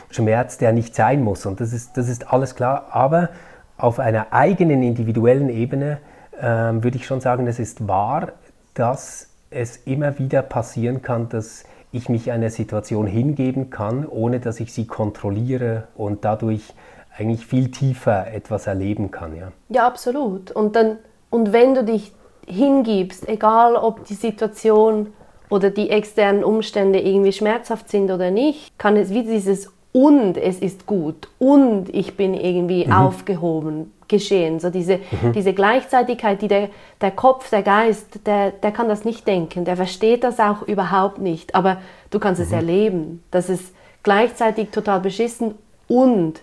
Schmerz, der nicht sein muss. Und das ist, das ist alles klar. Aber auf einer eigenen individuellen Ebene ähm, würde ich schon sagen, es ist wahr, dass es immer wieder passieren kann, dass ich mich einer Situation hingeben kann, ohne dass ich sie kontrolliere und dadurch eigentlich viel tiefer etwas erleben kann. Ja. Ja, absolut. Und, dann, und wenn du dich hingibst, egal ob die Situation oder die externen Umstände irgendwie schmerzhaft sind oder nicht, kann es wie dieses und es ist gut und ich bin irgendwie aufgehoben geschehen. So diese, diese Gleichzeitigkeit, die der, der Kopf, der Geist, der, der kann das nicht denken, der versteht das auch überhaupt nicht, aber du kannst es erleben, dass es gleichzeitig total beschissen und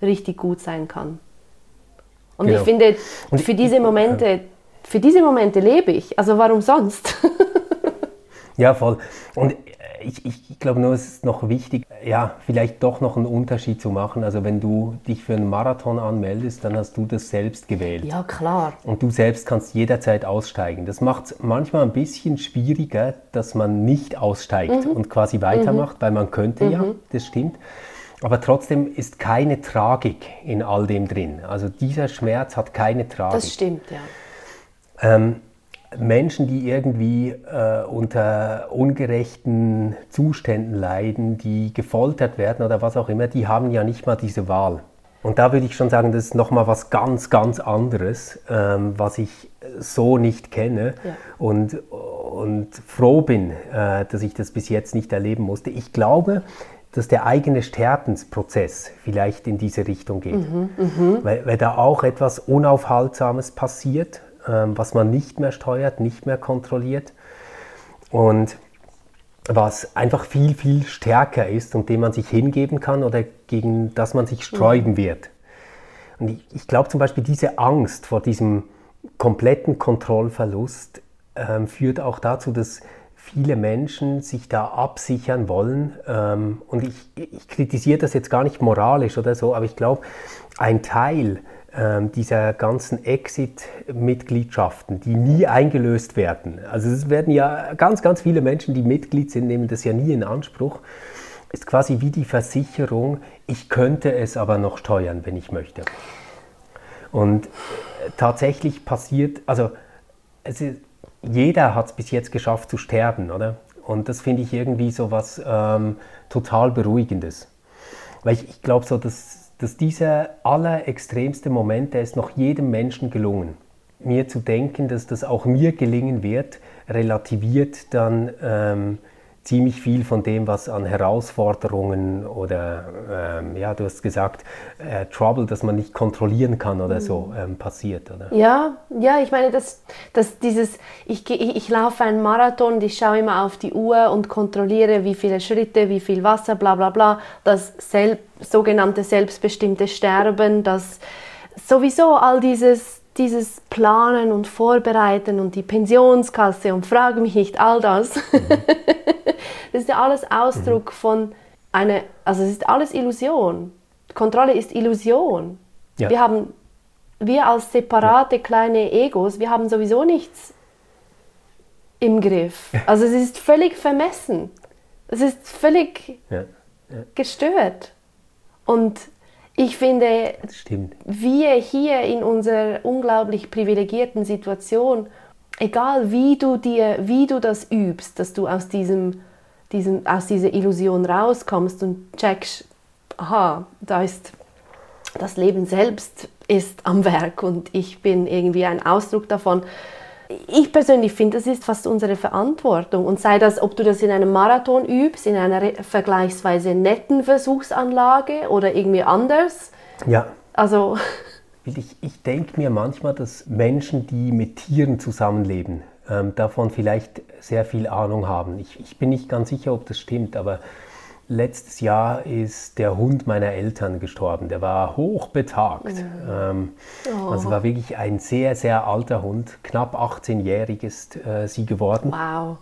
richtig gut sein kann. Und Genau. ich finde, Und für diese Momente, für diese Momente lebe ich. Also warum sonst? Ja, voll. Und ich, ich, glaube nur, es ist noch wichtig, ja, vielleicht doch noch einen Unterschied zu machen. Also wenn du dich für einen Marathon anmeldest, dann hast du das selbst gewählt. ja, klar. Und du selbst kannst jederzeit aussteigen. Das macht es manchmal ein bisschen schwieriger, dass man nicht aussteigt und quasi weitermacht, weil man könnte ja, das stimmt. Aber trotzdem ist keine Tragik in all dem drin. Also dieser Schmerz hat keine Tragik. Das stimmt, ja. Ähm, Menschen, die irgendwie äh, unter ungerechten Zuständen leiden, die gefoltert werden oder was auch immer, die haben ja nicht mal diese Wahl. Und da würde ich schon sagen, das ist nochmal was ganz, ganz anderes, ähm, was ich so nicht kenne ja. und, und froh bin, äh, dass ich das bis jetzt nicht erleben musste. Ich glaube, dass der eigene Sterbensprozess vielleicht in diese Richtung geht, mhm, mh. weil, weil, da auch etwas Unaufhaltsames passiert, was man nicht mehr steuert, nicht mehr kontrolliert und was einfach viel, viel stärker ist und dem man sich hingeben kann oder gegen das man sich sträuben wird. Und ich, ich glaube zum Beispiel, diese Angst vor diesem kompletten Kontrollverlust ähm, führt auch dazu, dass viele Menschen sich da absichern wollen. Ähm, und ich, ich kritisiere das jetzt gar nicht moralisch oder so, aber ich glaube, ein Teil ähm, dieser ganzen Exit-Mitgliedschaften, die nie eingelöst werden. Also es werden ja ganz, ganz viele Menschen, die Mitglied sind, nehmen das ja nie in Anspruch. Ist quasi wie die Versicherung, ich könnte es aber noch steuern, wenn ich möchte. Und äh, tatsächlich passiert, also ist, jeder hat es bis jetzt geschafft zu sterben, oder? Und das finde ich irgendwie so was ähm, total Beruhigendes. Weil ich, ich glaube so, dass dass dieser allerextremste Moment, der ist noch jedem Menschen gelungen. Mir zu denken, dass das auch mir gelingen wird, relativiert dann ähm, ziemlich viel von dem, was an Herausforderungen oder, ähm, ja, du hast gesagt, äh, Trouble, das man nicht kontrollieren kann oder so, mhm. ähm, passiert, oder? Ja, ja, ich meine, dass, dass dieses, ich, ich, ich laufe einen Marathon ich schaue immer auf die Uhr und kontrolliere, wie viele Schritte, wie viel Wasser, bla bla bla, das selb, sogenannte selbstbestimmte Sterben, das sowieso all dieses dieses Planen und Vorbereiten und die Pensionskasse und frage mich nicht, all das, mhm. das ist ja alles Ausdruck mhm. von einer, also es ist alles Illusion. Kontrolle ist Illusion. Ja. Wir haben, wir als separate ja. kleine Egos, wir haben sowieso nichts im Griff. Also es ist völlig vermessen. Es ist völlig ja. gestört. Und ich finde, wir hier in unserer unglaublich privilegierten Situation, egal wie du dir, wie du das übst, dass du aus diesem, diesem, aus dieser Illusion rauskommst und checkst, aha, da ist das Leben selbst ist am Werk und ich bin irgendwie ein Ausdruck davon ich persönlich finde, das ist fast unsere Verantwortung. Und sei das, ob du das in einem Marathon übst, in einer vergleichsweise netten Versuchsanlage oder irgendwie anders. Ja. Also. Ich, ich denke mir manchmal, dass Menschen, die mit Tieren zusammenleben, ähm, davon vielleicht sehr viel Ahnung haben. Ich, ich bin nicht ganz sicher, ob das stimmt, aber letztes Jahr ist der Hund meiner Eltern gestorben. Der war hochbetagt. Mhm. Ähm, oh. Also war wirklich ein sehr, sehr alter Hund. Knapp 18-jährig ist äh, sie geworden. Wow.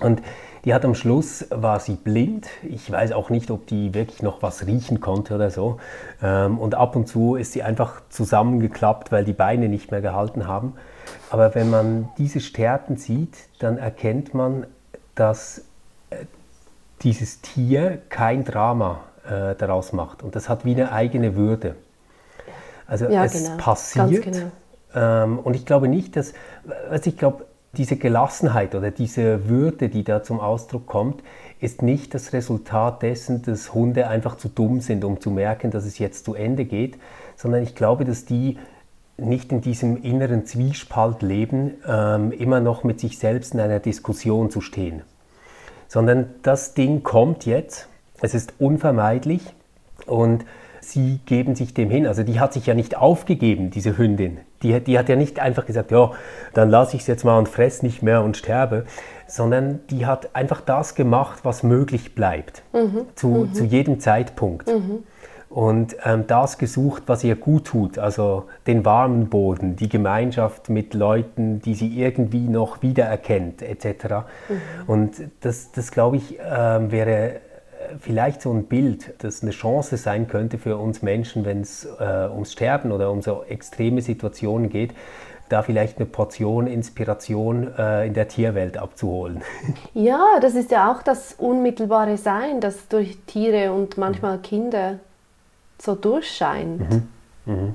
Und die hat am Schluss, war sie blind. Ich weiß auch nicht, ob die wirklich noch was riechen konnte oder so. Ähm, und ab und zu ist sie einfach zusammengeklappt, weil die Beine nicht mehr gehalten haben. Aber wenn man diese Sterben sieht, dann erkennt man, dass dieses Tier kein Drama äh, daraus macht. Und das hat wie eine eigene Würde. Also ja, es genau. passiert. Genau. Ähm, und ich glaube nicht, dass, also ich glaube, diese Gelassenheit oder diese Würde, die da zum Ausdruck kommt, ist nicht das Resultat dessen, dass Hunde einfach zu dumm sind, um zu merken, dass es jetzt zu Ende geht, sondern ich glaube, dass die nicht in diesem inneren Zwiespalt leben, ähm, immer noch mit sich selbst in einer Diskussion zu stehen sondern das Ding kommt jetzt, es ist unvermeidlich und sie geben sich dem hin. Also die hat sich ja nicht aufgegeben, diese Hündin. Die, die hat ja nicht einfach gesagt, ja, dann lasse ich es jetzt mal und fress nicht mehr und sterbe, sondern die hat einfach das gemacht, was möglich bleibt, mhm. Zu, mhm. zu jedem Zeitpunkt. Mhm und ähm, das gesucht, was ihr gut tut, also den warmen Boden, die Gemeinschaft mit Leuten, die sie irgendwie noch wiedererkennt, etc. Mhm. Und das, das glaube ich, ähm, wäre vielleicht so ein Bild, das eine Chance sein könnte für uns Menschen, wenn es äh, ums Sterben oder um so extreme Situationen geht, da vielleicht eine Portion Inspiration äh, in der Tierwelt abzuholen. Ja, das ist ja auch das unmittelbare Sein, das durch Tiere und manchmal Kinder so durchscheint. Mhm. Mhm.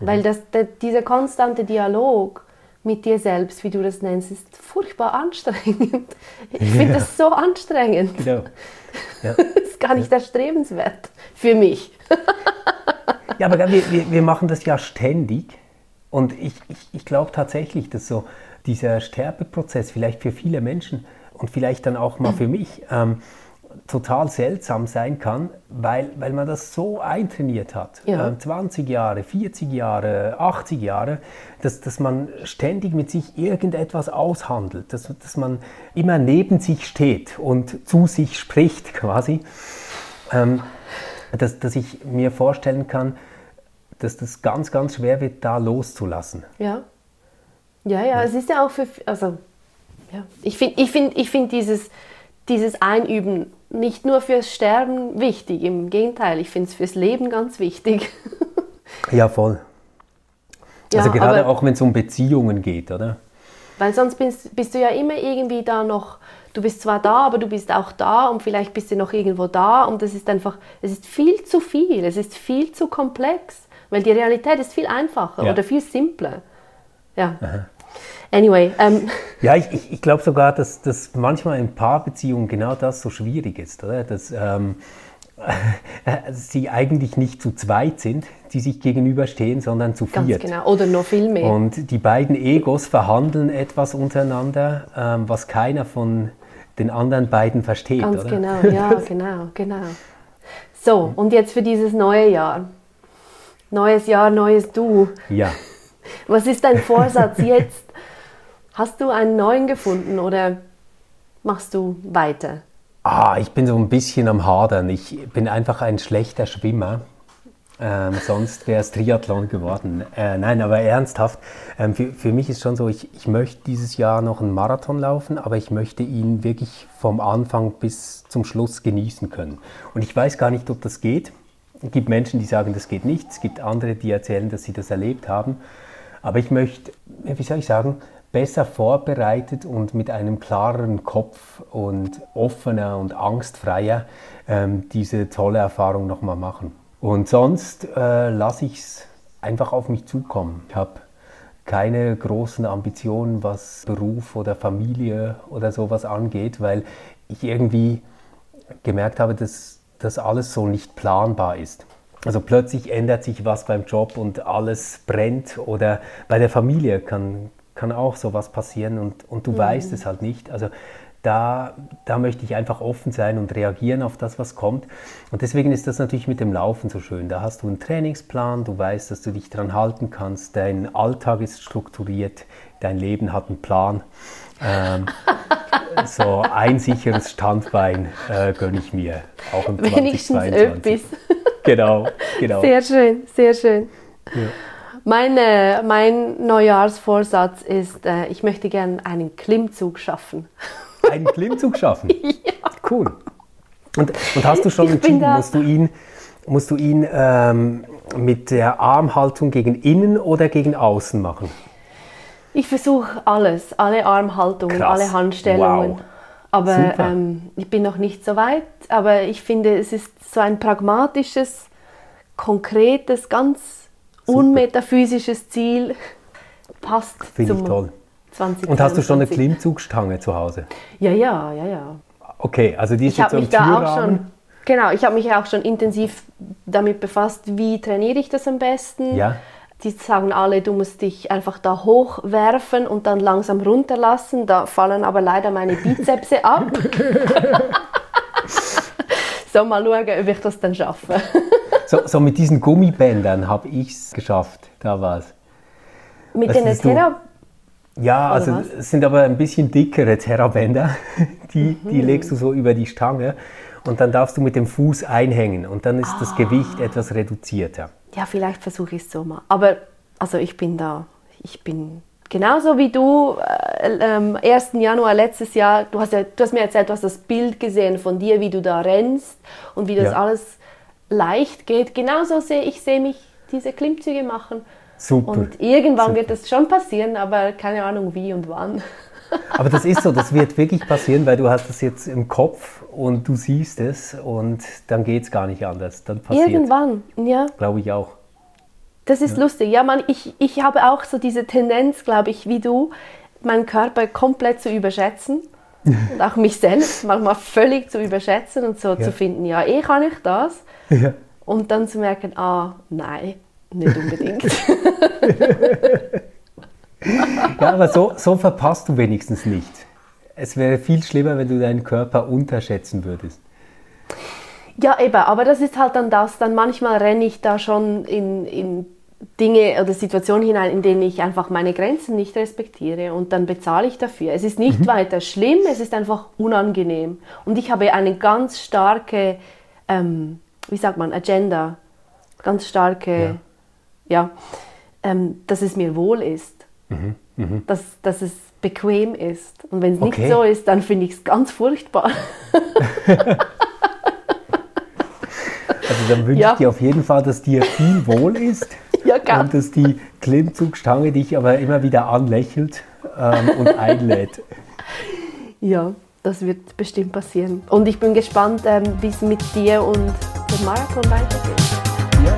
Weil das, der, dieser konstante Dialog mit dir selbst, wie du das nennst, ist furchtbar anstrengend. Ich finde das so anstrengend. Genau. Ja. Das ist gar nicht erstrebenswert für mich. ja, aber wir, wir, wir machen das ja ständig. Und ich, ich, ich glaube tatsächlich, dass so dieser Sterbeprozess vielleicht für viele Menschen und vielleicht dann auch mal für mich ähm, total seltsam sein kann, weil, weil man das so eintrainiert hat. Ja. Ähm, 20 Jahre, 40 Jahre, 80 Jahre, dass, dass man ständig mit sich irgendetwas aushandelt, dass, dass man immer neben sich steht und zu sich spricht quasi. Ähm, dass, dass ich mir vorstellen kann, dass das ganz, ganz schwer wird, da loszulassen. Ja. Ja, ja, es ist ja auch für, also, ja. Ich finde ich find, ich find dieses, dieses Einüben nicht nur fürs Sterben wichtig, im Gegenteil, ich finde es fürs Leben ganz wichtig. ja, voll. Ja, also gerade aber- auch wenn es um Beziehungen geht, oder? Weil sonst bist, bist du ja immer irgendwie da noch, du bist zwar da, aber du bist auch da und vielleicht bist du noch irgendwo da und das ist einfach, es ist viel zu viel, es ist viel zu komplex, weil die Realität ist viel einfacher Ja. oder viel simpler. Ja. Anyway, ähm, Ja, ich, ich, ich glaube sogar, dass, dass manchmal in Paarbeziehungen genau das so schwierig ist, oder? Dass ähm, sie eigentlich nicht zu zweit sind, die sich gegenüberstehen, sondern zu ganz viert. genau. Oder noch viel mehr. Und die beiden Egos verhandeln etwas untereinander, ähm, was keiner von den anderen beiden versteht, Ganz oder? genau, ja, genau, genau. So, und jetzt für dieses neue Jahr. Neues Jahr, neues Du. Ja. Was ist dein Vorsatz jetzt? Hast du einen neuen gefunden oder machst du weiter? Ah, ich bin so ein bisschen am Hadern. Ich bin einfach ein schlechter Schwimmer. Ähm, sonst wäre es Triathlon geworden. Äh, nein, aber ernsthaft, ähm, für, für mich ist schon so, ich, ich möchte dieses Jahr noch einen Marathon laufen, aber ich möchte ihn wirklich vom Anfang bis zum Schluss genießen können. Und ich weiß gar nicht, ob das geht. Es gibt Menschen, die sagen, das geht nicht. Es gibt andere, die erzählen, dass sie das erlebt haben. Aber ich möchte, wie soll ich sagen, besser vorbereitet und mit einem klareren Kopf und offener und angstfreier ähm, diese tolle Erfahrung nochmal machen. Und sonst äh, lasse ich es einfach auf mich zukommen. Ich habe keine großen Ambitionen, was Beruf oder Familie oder sowas angeht, weil ich irgendwie gemerkt habe, dass das alles so nicht planbar ist. Also plötzlich ändert sich was beim Job und alles brennt oder bei der Familie kann, kann auch sowas passieren und, und du weißt es halt nicht. Also da, da möchte ich einfach offen sein und reagieren auf das, was kommt. Und deswegen ist das natürlich mit dem Laufen so schön. Da hast du einen Trainingsplan, du weißt, dass du dich dran halten kannst, dein Alltag ist strukturiert, dein Leben hat einen Plan. Ähm, so ein sicheres Standbein äh, gönne ich mir, auch im Wenigstens 2022. etwas. Genau, genau. Sehr schön, sehr schön. Meine, mein Neujahrsvorsatz ist, äh, ich möchte gerne einen Klimmzug schaffen. Einen Klimmzug schaffen? ja. Cool. Und, und hast du schon Ich entschieden, musst du ihn, musst du ihn ähm, mit der Armhaltung gegen innen oder gegen außen machen? Ich versuche alles, alle Armhaltungen, Krass. alle Handstellungen. Wow. Aber ähm, ich bin noch nicht so weit. Aber ich finde, es ist so ein pragmatisches, konkretes, ganz unmetaphysisches Ziel. Passt Finde ich toll. 20. Und hast du schon eine Klimmzugstange zu Hause? Ja, ja, ja, ja. Okay, also die ist Ich jetzt habe so mich im Türrahmen. schon, genau, ich habe mich auch schon intensiv damit befasst, wie trainiere ich das am besten. Ja. Die sagen alle, du musst dich einfach da hochwerfen und dann langsam runterlassen. Da fallen aber leider meine Bizepse ab. so, mal schauen, ob ich das dann schaffe. So, so mit diesen Gummibändern habe ich es geschafft. Da war es. Mit Was den? Thera Ja, also was? es sind aber ein bisschen dickere Terrabänder. Die, Mhm. die legst du so über die Stange und dann darfst du mit dem Fuß einhängen und dann ist Ah. das Gewicht etwas reduzierter. Ja, vielleicht versuche ich es so mal. Aber also ich bin da, ich bin genauso wie du äh, am 1. Januar letztes Jahr, du hast, ja, du hast mir erzählt, du hast das Bild gesehen von dir, wie du da rennst und wie das Ja. alles leicht geht. Genauso sehe ich sehe mich diese Klimmzüge machen. Super. Und irgendwann Super. wird das schon passieren, aber keine Ahnung wie und wann. Aber das ist so, das wird wirklich passieren, weil du hast das jetzt im Kopf und du siehst es und dann geht es gar nicht anders. Dann passiert Irgendwann, ja. Glaube ich auch. das ist ja. lustig. Ja, man, ich, ich habe auch so diese Tendenz, glaube ich, wie du, meinen Körper komplett zu überschätzen und auch mich selbst manchmal völlig zu überschätzen und so ja. zu finden, ja, eh kann ich das. Ja. Und dann zu merken, ah, nein, nicht unbedingt. ja, aber so, so verpasst du wenigstens nicht. Es wäre viel schlimmer, wenn du deinen Körper unterschätzen würdest. Ja, eben, aber das ist halt dann das. Dann manchmal renne ich da schon in, in Dinge oder Situationen hinein, in denen ich einfach meine Grenzen nicht respektiere und dann bezahle ich dafür. Es ist nicht mhm. weiter schlimm, es ist einfach unangenehm. Und ich habe eine ganz starke, ähm, wie sagt man, Agenda, ganz starke, ja, ja ähm, dass es mir wohl ist, mhm. Mhm. Dass, dass es bequem ist. Und wenn es okay. nicht so ist, dann finde ich es ganz furchtbar. Also dann wünsche ja. ich dir auf jeden Fall, dass dir viel wohl ist ja, und dass die Klimmzugstange dich aber immer wieder anlächelt ähm, und einlädt. Ja, das wird bestimmt passieren. Und ich bin gespannt, ähm, wie es mit dir und dem Marathon weitergeht. Ja.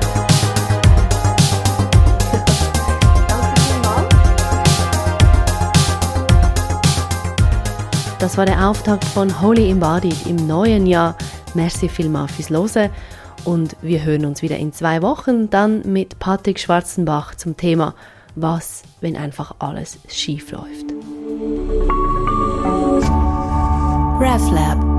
Das war der Auftakt von Holy Embodied im neuen Jahr. Merci vielmals fürs Hören und wir hören uns wieder in zwei Wochen dann mit Patrick Schwarzenbach zum Thema Was, wenn einfach alles schief läuft. RefLab